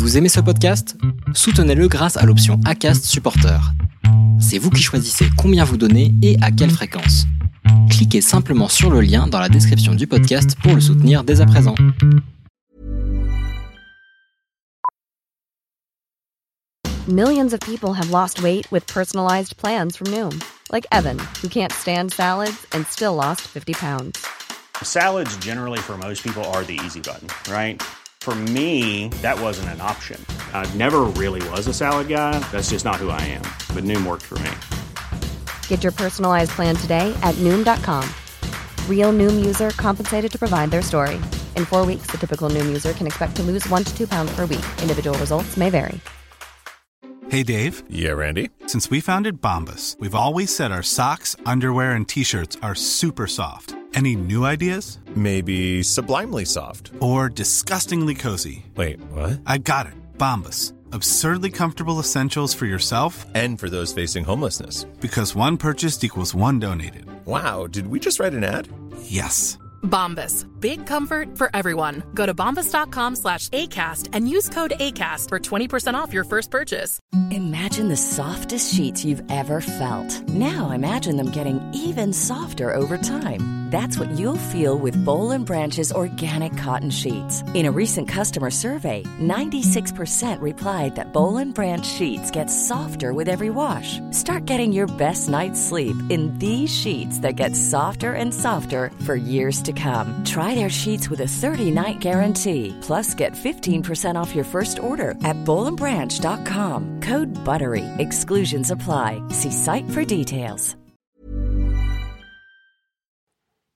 Vous aimez ce podcast? Soutenez-le grâce à l'option ACAST Supporter. C'est vous qui choisissez combien vous donnez et à quelle fréquence. Cliquez simplement sur le lien dans la description du podcast pour le soutenir dès à présent. Millions of people have lost weight with personalized plans from Noom, like Evan, who can't stand salads and still lost 50 pounds. Salads, generally, for most people, are the easy button, right? For me, that wasn't an option. I never really was a salad guy. That's just not who I am. But Noom worked for me. Get your personalized plan today at Noom.com. Real Noom user compensated to provide their story. In four weeks, the typical Noom user can expect to lose one to two pounds per week. Individual results may vary. Hey, Dave. Yeah, Randy. Since we founded Bombus, we've always said our socks, underwear, and t shirts are super soft. Any new ideas? Maybe sublimely soft. Or disgustingly cozy? Wait, what? I got it. Bombus. Absurdly comfortable essentials for yourself And for those facing homelessness. because one purchased equals one donated. Wow, did we just write an ad? Yes. Bombas. Big comfort for everyone. Go to bombas.com slash ACAST and use code ACAST for 20% off your first purchase. Imagine the softest sheets you've ever felt. Now imagine them getting even softer over time. That's what you'll feel with Bowl and Branch's organic cotton sheets. In a recent customer survey, 96% replied that Bowl and Branch sheets get softer with every wash. Start getting your best night's sleep in these sheets that get softer and softer for years to come. Try their sheets with a 30-night guarantee. Plus, get 15% off your first order at bowlandbranch.com. Code BUTTERY. Exclusions apply. See site for details.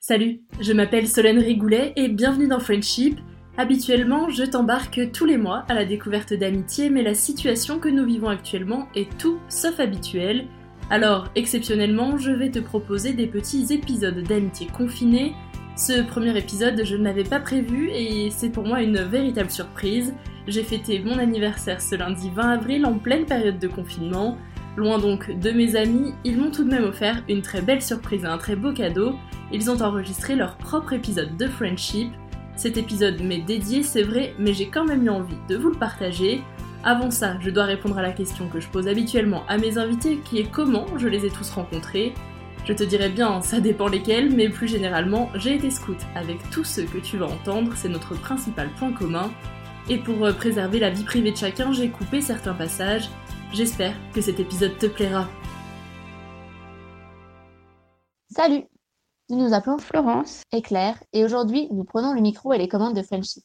Salut, je m'appelle Solène Rigoulet et bienvenue dans Friendship. Habituellement, je t'embarque tous les mois à la découverte d'amitié, mais la situation que nous vivons actuellement est tout sauf habituelle. Alors, exceptionnellement, je vais te proposer des petits épisodes d'amitié confinés. Ce premier épisode, je ne l'avais pas prévu et c'est pour moi une véritable surprise. J'ai fêté mon anniversaire ce lundi 20 avril en pleine période de confinement. Loin donc de mes amis, ils m'ont tout de même offert une très belle surprise et un très beau cadeau. Ils ont enregistré leur propre épisode de Friendship. Cet épisode m'est dédié, c'est vrai, mais j'ai quand même eu envie de vous le partager. Avant ça, je dois répondre à la question que je pose habituellement à mes invités, qui est comment je les ai tous rencontrés. Je te dirais bien, ça dépend lesquels, mais plus généralement, j'ai été scout avec tous ceux que tu vas entendre, c'est notre principal point commun. Et pour euh, préserver la vie privée de chacun, j'ai coupé certains passages. J'espère que cet épisode te plaira. Salut Nous nous appelons Florence et Claire et aujourd'hui nous prenons le micro et les commandes de Friendship.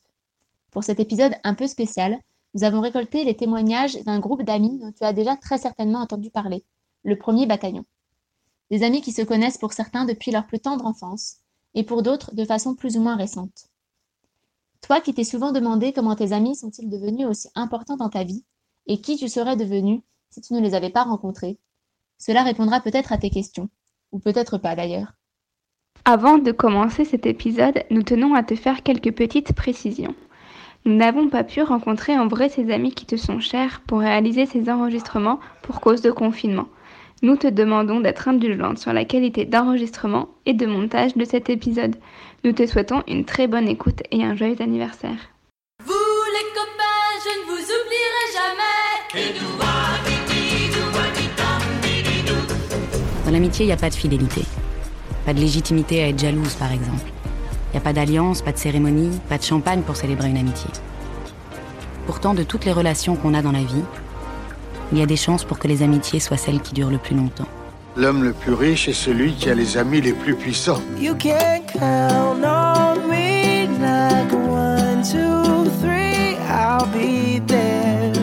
Pour cet épisode un peu spécial, nous avons récolté les témoignages d'un groupe d'amis dont tu as déjà très certainement entendu parler, le premier bataillon. Des amis qui se connaissent pour certains depuis leur plus tendre enfance et pour d'autres de façon plus ou moins récente. Toi qui t'es souvent demandé comment tes amis sont-ils devenus aussi importants dans ta vie et qui tu serais devenu si tu ne les avais pas rencontrés, cela répondra peut-être à tes questions, ou peut-être pas d'ailleurs. Avant de commencer cet épisode, nous tenons à te faire quelques petites précisions. Nous n'avons pas pu rencontrer en vrai ces amis qui te sont chers pour réaliser ces enregistrements pour cause de confinement. Nous te demandons d'être indulgente sur la qualité d'enregistrement et de montage de cet épisode. Nous te souhaitons une très bonne écoute et un joyeux anniversaire. Vous les copains, je ne vous oublierai jamais. Dans l'amitié, il n'y a pas de fidélité. Pas de légitimité à être jalouse, par exemple. Il n'y a pas d'alliance, pas de cérémonie, pas de champagne pour célébrer une amitié. Pourtant, de toutes les relations qu'on a dans la vie, il y a des chances pour que les amitiés soient celles qui durent le plus longtemps. L'homme le plus riche est celui qui a les amis les plus puissants. You can count on me like one, two, three, I'll be there.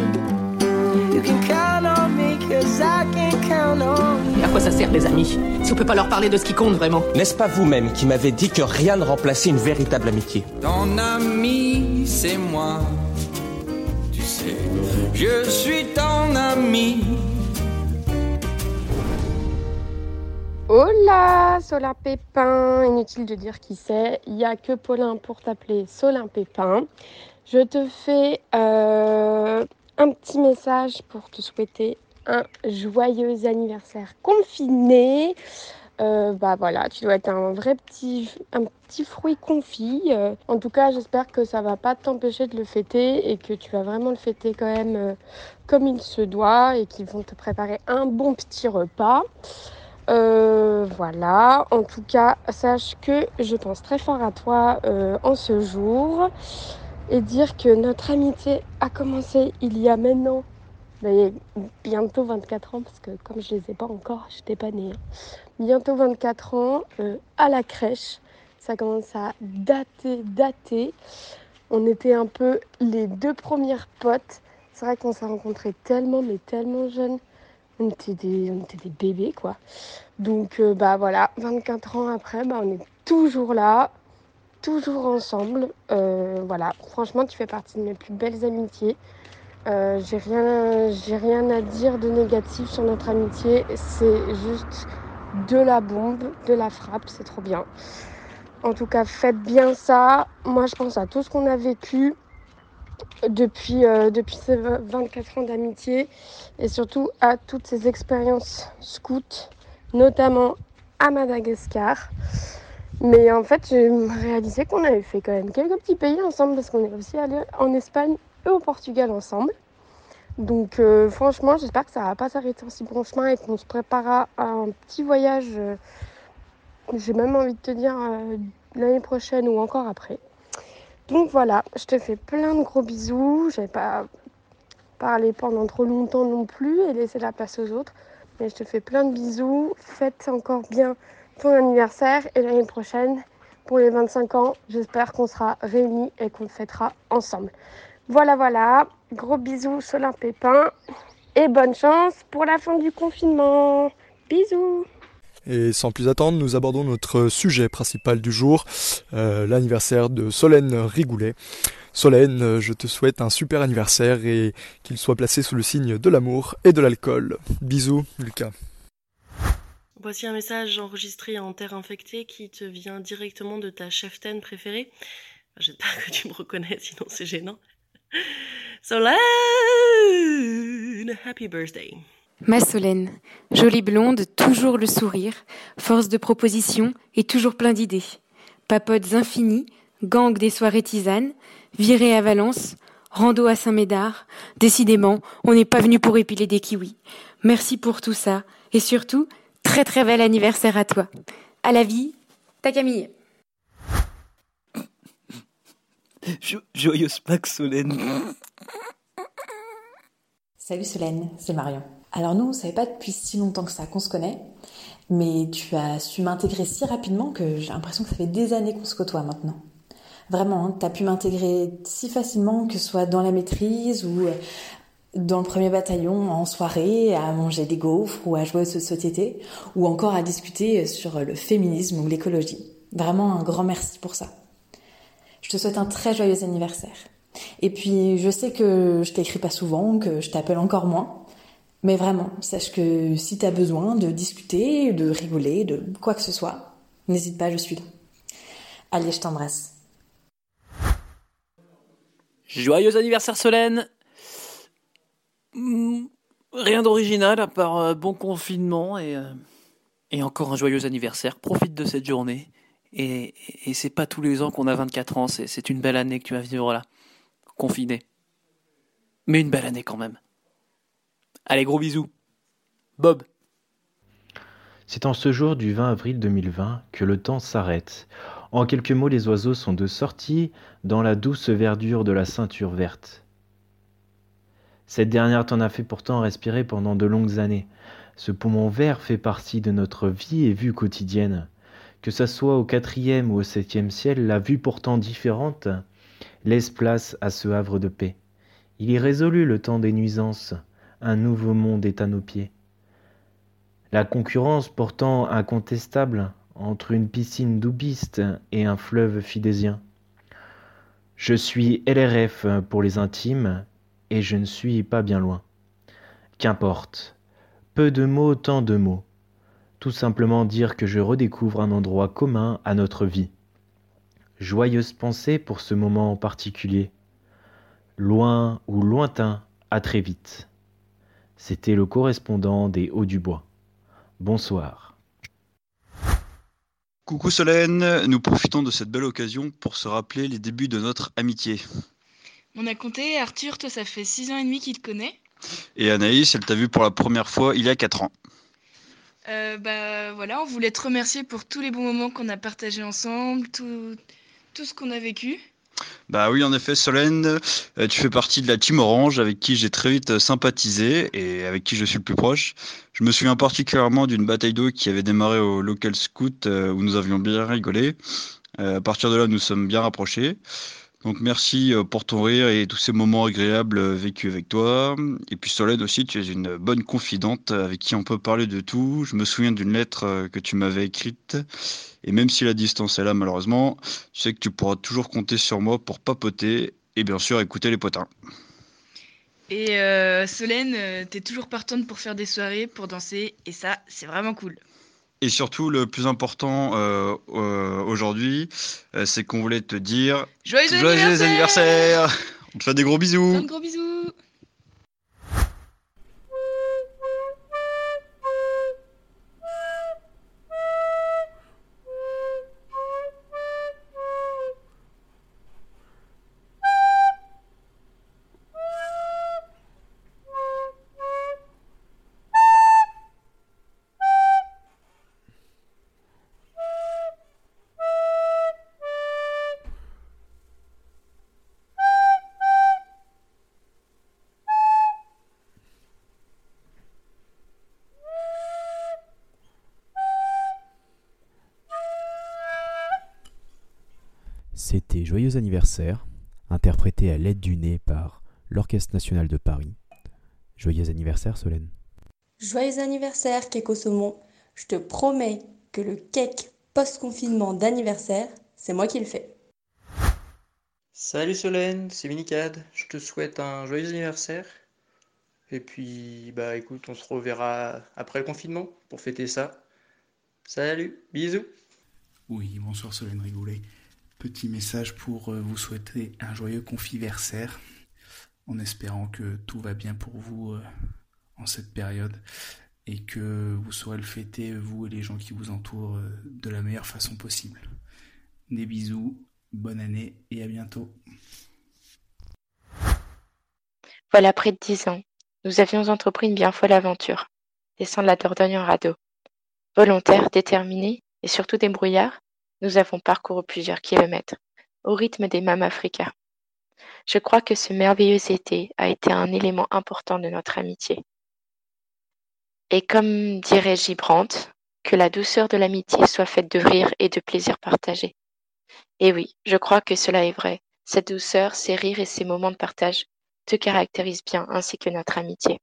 You can count on me cause I can count on you. À quoi ça sert les amis Si on peut pas leur parler de ce qui compte vraiment? N'est-ce pas vous-même qui m'avez dit que rien ne remplaçait une véritable amitié? Ton ami, c'est moi. Je suis ton ami. Hola, Solin Pépin. Inutile de dire qui c'est. Il n'y a que Paulin pour t'appeler Solin Pépin. Je te fais euh, un petit message pour te souhaiter un joyeux anniversaire confiné. Euh, bah voilà, tu dois être un vrai petit, un petit fruit confit. Euh, en tout cas, j'espère que ça va pas t'empêcher de le fêter et que tu vas vraiment le fêter quand même euh, comme il se doit et qu'ils vont te préparer un bon petit repas. voilà, en tout cas, sache que je pense très fort à toi en ce jour et dire que notre amitié a commencé il y a maintenant bientôt 24 ans, parce que comme je les ai pas encore, j'étais pas née. Hein. Bientôt 24 ans, euh, à la crèche. Ça commence à dater, dater. On était un peu les deux premières potes. C'est vrai qu'on s'est rencontrés tellement, mais tellement jeunes. On était des, on bébés, quoi. Donc, euh, bah voilà, 24 ans après, bah, on est toujours là, toujours ensemble. Euh, voilà, franchement, tu fais partie de mes plus belles amitiés. Euh, j'ai rien, j'ai rien à dire de négatif sur notre amitié. C'est juste de la bombe, de la frappe, c'est trop bien. En tout cas, faites bien ça. Moi, je pense à tout ce qu'on a vécu depuis, euh, depuis ces 24 ans d'amitié et surtout à toutes ces expériences scouts, notamment à Madagascar. Mais en fait, j'ai réalisé qu'on avait fait quand même quelques petits pays ensemble parce qu'on est aussi allé en Espagne au Portugal ensemble. Donc euh, franchement, j'espère que ça va pas s'arrêter en si bon chemin et qu'on se préparera à un petit voyage, euh, j'ai même envie de te dire euh, l'année prochaine ou encore après. Donc voilà, je te fais plein de gros bisous. Je vais pas parler pendant trop longtemps non plus et laisser la place aux autres. Mais je te fais plein de bisous. Faites encore bien ton anniversaire et l'année prochaine, pour les 25 ans, j'espère qu'on sera réunis et qu'on fêtera ensemble. Voilà, voilà. Gros bisous, Solin Pépin. Et bonne chance pour la fin du confinement. Bisous. Et sans plus attendre, nous abordons notre sujet principal du jour, euh, l'anniversaire de Solène Rigoulet. Solène, je te souhaite un super anniversaire et qu'il soit placé sous le signe de l'amour et de l'alcool. Bisous, Lucas. Voici un message enregistré en terre infectée qui te vient directement de ta cheftaine préférée. J'espère que tu me reconnais, sinon c'est gênant. Solène. Ma Solène, jolie blonde, toujours le sourire, force de proposition et toujours plein d'idées. Papotes infinies, gang des soirées tisanes, virée à Valence, rando à Saint-Médard. Décidément, on n'est pas venu pour épiler des kiwis. Merci pour tout ça et surtout, très très bel anniversaire à toi. À la vie, ta Camille. Joyeuse Pâques, Solène. Salut Solène, c'est Marion. Alors nous, on ne savait pas depuis si longtemps que ça qu'on se connaît, mais tu as su m'intégrer si rapidement que j'ai l'impression que ça fait des années qu'on se côtoie maintenant. Vraiment, hein, tu as pu m'intégrer si facilement que ce soit dans la maîtrise ou euh, dans le premier bataillon en soirée à manger des gaufres ou à jouer aux sociétés ou encore à discuter sur le féminisme ou l'écologie. Vraiment un grand merci pour ça. Je te souhaite un très joyeux anniversaire. Et puis, je sais que je t'écris pas souvent, que je t'appelle encore moins. Mais vraiment, sache que si tu as besoin de discuter, de rigoler, de quoi que ce soit, n'hésite pas, je suis là. Allez, je t'embrasse. Joyeux anniversaire Solène hmm, Rien d'original à part euh, bon confinement et, euh, et encore un joyeux anniversaire. Profite de cette journée. Et, c'est pas tous les ans qu'on a 24 ans, c'est une belle année que tu vas vivre là, confiné. Mais une belle année quand même. Allez, gros bisous. Bob. C'est en ce jour du 20 avril 2020 que le temps s'arrête. En quelques mots, les oiseaux sont de sortie dans la douce verdure de la ceinture verte. Cette dernière t'en a fait pourtant respirer pendant de longues années. Ce poumon vert fait partie de notre vie et vue quotidienne. Que ça soit au quatrième ou au septième ciel, la vue pourtant différente laisse place à ce havre de paix. Il est résolu le temps des nuisances, un nouveau monde est à nos pieds. La concurrence pourtant incontestable entre une piscine doubiste et un fleuve fidésien. Je suis LRF pour les intimes et je ne suis pas bien loin. Qu'importe, peu de mots, tant de mots tout simplement dire que je redécouvre un endroit commun à notre vie. Joyeuse pensée pour ce moment en particulier. Loin ou lointain, à très vite. C'était le correspondant des Hauts du Bois. Bonsoir. Coucou Solène, nous profitons de cette belle occasion pour se rappeler les débuts de notre amitié. On a compté, Arthur, toi ça fait 6 ans et demi qu'il te connaît. Et Anaïs, elle t'a vu pour la première fois il y a 4 ans. Euh, bah voilà, on voulait te remercier pour tous les bons moments qu'on a partagés ensemble, tout, tout ce qu'on a vécu. Bah oui, en effet, Solène, euh, tu fais partie de la team Orange avec qui j'ai très vite sympathisé et avec qui je suis le plus proche. Je me souviens particulièrement d'une bataille d'eau qui avait démarré au local scout euh, où nous avions bien rigolé. Euh, à partir de là, nous sommes bien rapprochés. Donc merci euh, pour ton rire et tous ces moments agréables euh, vécus avec toi. Et puis Solène aussi, tu es une bonne confidente avec qui on peut parler de tout. Je me souviens d'une lettre euh, que tu m'avais écrite. Et même si la distance est là malheureusement, tu sais que tu pourras toujours compter sur moi pour papoter et bien sûr écouter les potins. Et euh, Solène, euh, t'es toujours partante pour faire des soirées, pour danser, et ça, c'est vraiment cool. Et surtout, le plus important euh, euh, aujourd'hui, euh, c'est qu'on voulait te dire Joyeux anniversaire anniversaire. On te fait des gros bisous. Plein de gros bisous C'était Joyeux anniversaire, interprété à l'aide du nez par l'Orchestre national de Paris. Joyeux anniversaire Solène. Joyeux anniversaire, Cake au saumon. Je te promets que le cake post-confinement d'anniversaire, c'est moi qui le fais. Salut Solène, c'est Minicad. Je te souhaite un joyeux anniversaire. Et puis, bah écoute, on se reverra après le confinement pour fêter ça. Salut, bisous. Oui, bonsoir Solène Rigoulet. Petit message pour euh, vous souhaiter un joyeux confiversaire, en espérant que tout va bien pour vous euh, en cette période et que vous saurez le fêter, vous et les gens qui vous entourent, euh, de la meilleure façon possible. Des bisous, bonne année et à bientôt. Voilà près de dix ans, nous avions entrepris une bien folle aventure, descendre la Dordogne en radeau. Volontaires, déterminés et surtout débrouillards, nous avons parcouru plusieurs kilomètres, au rythme des mâmes africains. Je crois que ce merveilleux été a été un élément important de notre amitié. Et comme dirait Gibrandt, que la douceur de l'amitié soit faite de rire et de plaisir partagé. Et oui, je crois que cela est vrai. Cette douceur, ces rires et ces moments de partage te caractérisent bien, ainsi que notre amitié.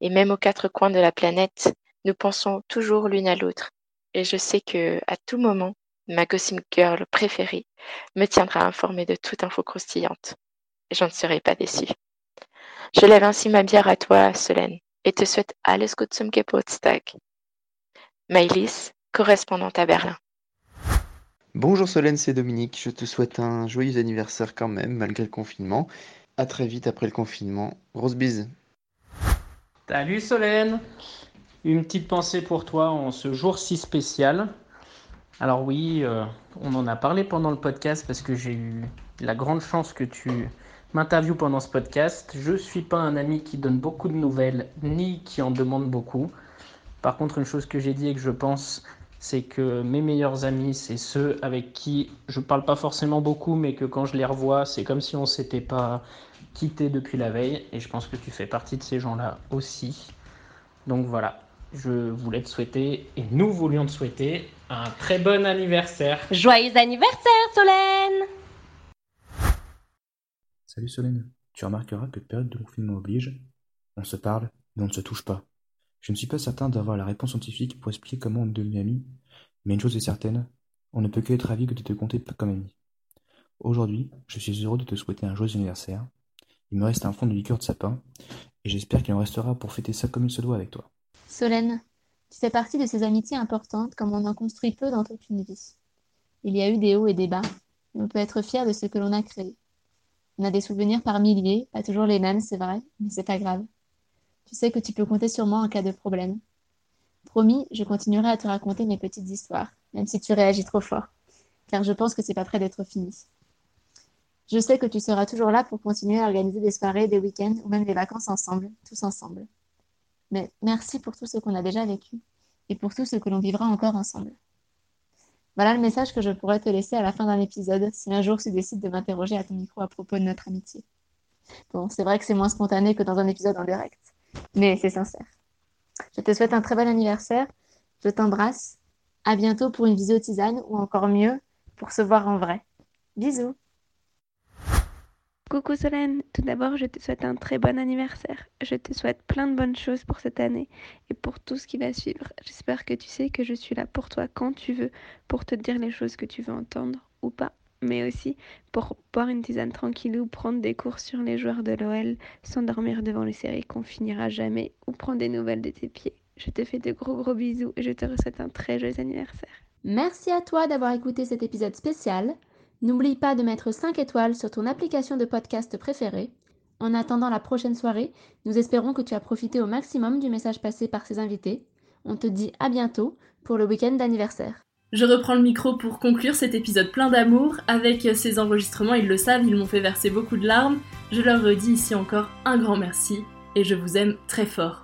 Et même aux quatre coins de la planète, nous pensons toujours l'une à l'autre. Et je sais que, à tout moment, ma Gossip Girl préférée me tiendra informée de toute info croustillante. Et j'en serai pas déçue. Je lève ainsi ma bière à toi, Solène, et te souhaite alles gut zum Geburtstag. Maïlis, correspondante à Berlin. Bonjour Solène, c'est Dominique. Je te souhaite un joyeux anniversaire quand même, malgré le confinement. À très vite après le confinement. Grosse bise. Salut Solène Une petite pensée pour toi en ce jour si spécial. Alors oui, euh, on en a parlé pendant le podcast parce que j'ai eu la grande chance que tu m'interviewes pendant ce podcast. Je suis pas un ami qui donne beaucoup de nouvelles ni qui en demande beaucoup. Par contre, une chose que j'ai dit et que je pense, c'est que mes meilleurs amis, c'est ceux avec qui je parle pas forcément beaucoup, mais que quand je les revois, c'est comme si on s'était pas quitté depuis la veille. Et je pense que tu fais partie de ces gens-là aussi. Donc voilà, je voulais te souhaiter, et nous voulions te souhaiter, un très bon anniversaire. Joyeux anniversaire, Solène Salut Solène, tu remarqueras que période de confinement oblige, on se parle, mais on ne se touche pas. Je ne suis pas certain d'avoir la réponse scientifique pour expliquer comment on est devenu amis, mais une chose est certaine, on ne peut que être ravi que de te compter comme ami. Aujourd'hui, je suis heureux de te souhaiter un joyeux anniversaire. Il me reste un fond de liqueur de sapin, et j'espère qu'il en restera pour fêter ça comme il se doit avec toi. Solène, tu fais partie de ces amitiés importantes comme on en construit peu dans toute une vie. Il y a eu des hauts et des bas, mais on peut être fier de ce que l'on a créé. On a des souvenirs par milliers, pas toujours les mêmes, c'est vrai, mais c'est pas grave. Tu sais que tu peux compter sur moi en cas de problème. promis, je continuerai à te raconter mes petites histoires, même si tu réagis trop fort, car je pense que c'est pas près d'être fini. Je sais que tu seras toujours là pour continuer à organiser des soirées, des week-ends ou même des vacances ensemble, tous ensemble. Mais merci pour tout ce qu'on a déjà vécu et pour tout ce que l'on vivra encore ensemble. Voilà le message que je pourrais te laisser à la fin d'un épisode si un jour tu décides de m'interroger à ton micro à propos de notre amitié. Bon, c'est vrai que c'est moins spontané que dans un épisode en direct, mais c'est sincère. Je te souhaite un très bon anniversaire, je t'embrasse, à bientôt pour une visio tisane ou encore mieux, pour se voir en vrai. Bisous Coucou Solène, tout d'abord je te souhaite un très bon anniversaire. Je te souhaite plein de bonnes choses pour cette année et pour tout ce qui va suivre. J'espère que tu sais que je suis là pour toi quand tu veux, pour te dire les choses que tu veux entendre ou pas, mais aussi pour boire une tisane tranquille ou prendre des cours sur les joueurs de l'OL, s'endormir devant les séries qu'on finira jamais ou prendre des nouvelles de tes pieds. Je te fais de gros gros bisous et je te souhaite un très joyeux anniversaire. Merci à toi d'avoir écouté cet épisode spécial. N'oublie pas de mettre 5 étoiles sur ton application de podcast préférée. En attendant la prochaine soirée, nous espérons que tu as profité au maximum du message passé par ces invités. On te dit à bientôt pour le week-end d'anniversaire. Je reprends le micro pour conclure cet épisode plein d'amour. Avec ces enregistrements, ils le savent, ils m'ont fait verser beaucoup de larmes. Je leur redis ici encore un grand merci et je vous aime très fort.